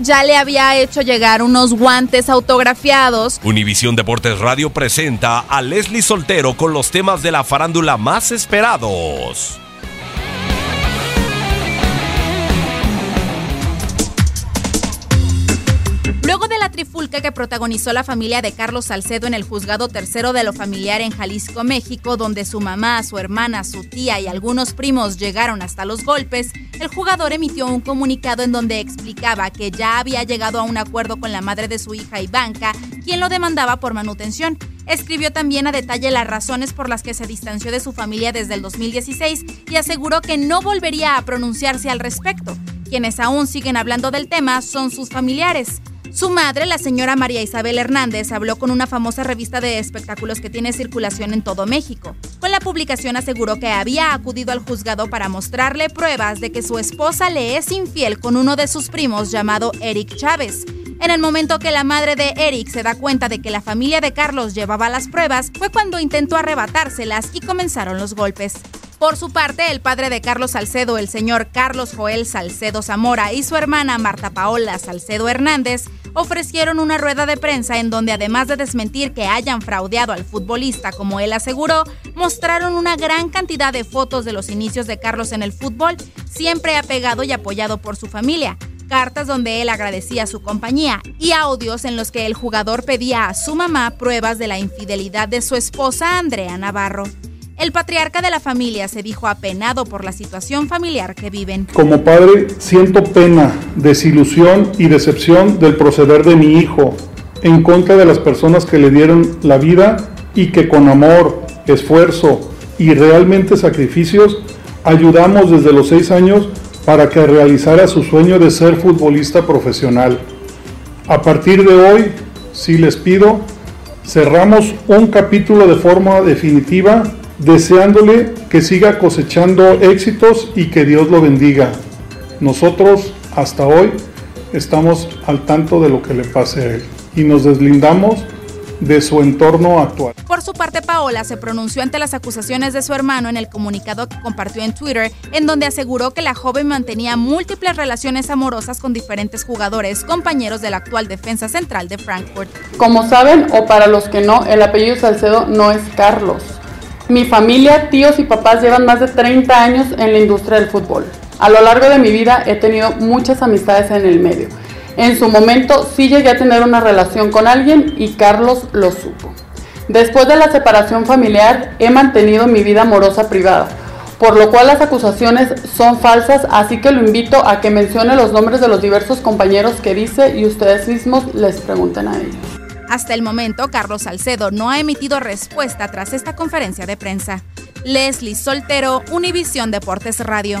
Ya le había hecho llegar unos guantes autografiados. Univisión Deportes Radio presenta a Leslie Soltero con los temas de la farándula más esperados. Luego de la trifulca que protagonizó la familia de Carlos Salcedo en el juzgado tercero de lo familiar en Jalisco, México, donde su mamá, su hermana, su tía y algunos primos llegaron hasta los golpes, el jugador emitió un comunicado en donde explicaba que ya había llegado a un acuerdo con la madre de su hija Ivanka, quien lo demandaba por manutención. Escribió también a detalle las razones por las que se distanció de su familia desde el 2016 y aseguró que no volvería a pronunciarse al respecto. Quienes aún siguen hablando del tema son sus familiares. Su madre, la señora María Isabel Hernández, habló con una famosa revista de espectáculos que tiene circulación en todo México. Con la publicación aseguró que había acudido al juzgado para mostrarle pruebas de que su esposa le es infiel con uno de sus primos llamado Eric Chávez. En el momento que la madre de Eric se da cuenta de que la familia de Carlos llevaba las pruebas, fue cuando intentó arrebatárselas y comenzaron los golpes. Por su parte, el padre de Carlos Salcedo, el señor Carlos Joel Salcedo Zamora, y su hermana Marta Paola Salcedo Hernández, ofrecieron una rueda de prensa en donde además de desmentir que hayan fraudeado al futbolista como él aseguró, mostraron una gran cantidad de fotos de los inicios de Carlos en el fútbol, siempre apegado y apoyado por su familia, cartas donde él agradecía su compañía y audios en los que el jugador pedía a su mamá pruebas de la infidelidad de su esposa Andrea Navarro. El patriarca de la familia se dijo apenado por la situación familiar que viven. Como padre siento pena, desilusión y decepción del proceder de mi hijo en contra de las personas que le dieron la vida y que con amor, esfuerzo y realmente sacrificios ayudamos desde los seis años para que realizara su sueño de ser futbolista profesional. A partir de hoy, si les pido, cerramos un capítulo de forma definitiva deseándole que siga cosechando éxitos y que Dios lo bendiga. Nosotros hasta hoy estamos al tanto de lo que le pase a él y nos deslindamos de su entorno actual. Por su parte, Paola se pronunció ante las acusaciones de su hermano en el comunicado que compartió en Twitter, en donde aseguró que la joven mantenía múltiples relaciones amorosas con diferentes jugadores, compañeros del actual defensa central de Frankfurt. Como saben, o para los que no, el apellido Salcedo no es Carlos. Mi familia, tíos y papás llevan más de 30 años en la industria del fútbol. A lo largo de mi vida he tenido muchas amistades en el medio. En su momento sí llegué a tener una relación con alguien y Carlos lo supo. Después de la separación familiar he mantenido mi vida amorosa privada, por lo cual las acusaciones son falsas, así que lo invito a que mencione los nombres de los diversos compañeros que dice y ustedes mismos les pregunten a ellos. Hasta el momento, Carlos Salcedo no ha emitido respuesta tras esta conferencia de prensa. Leslie Soltero, Univisión Deportes Radio.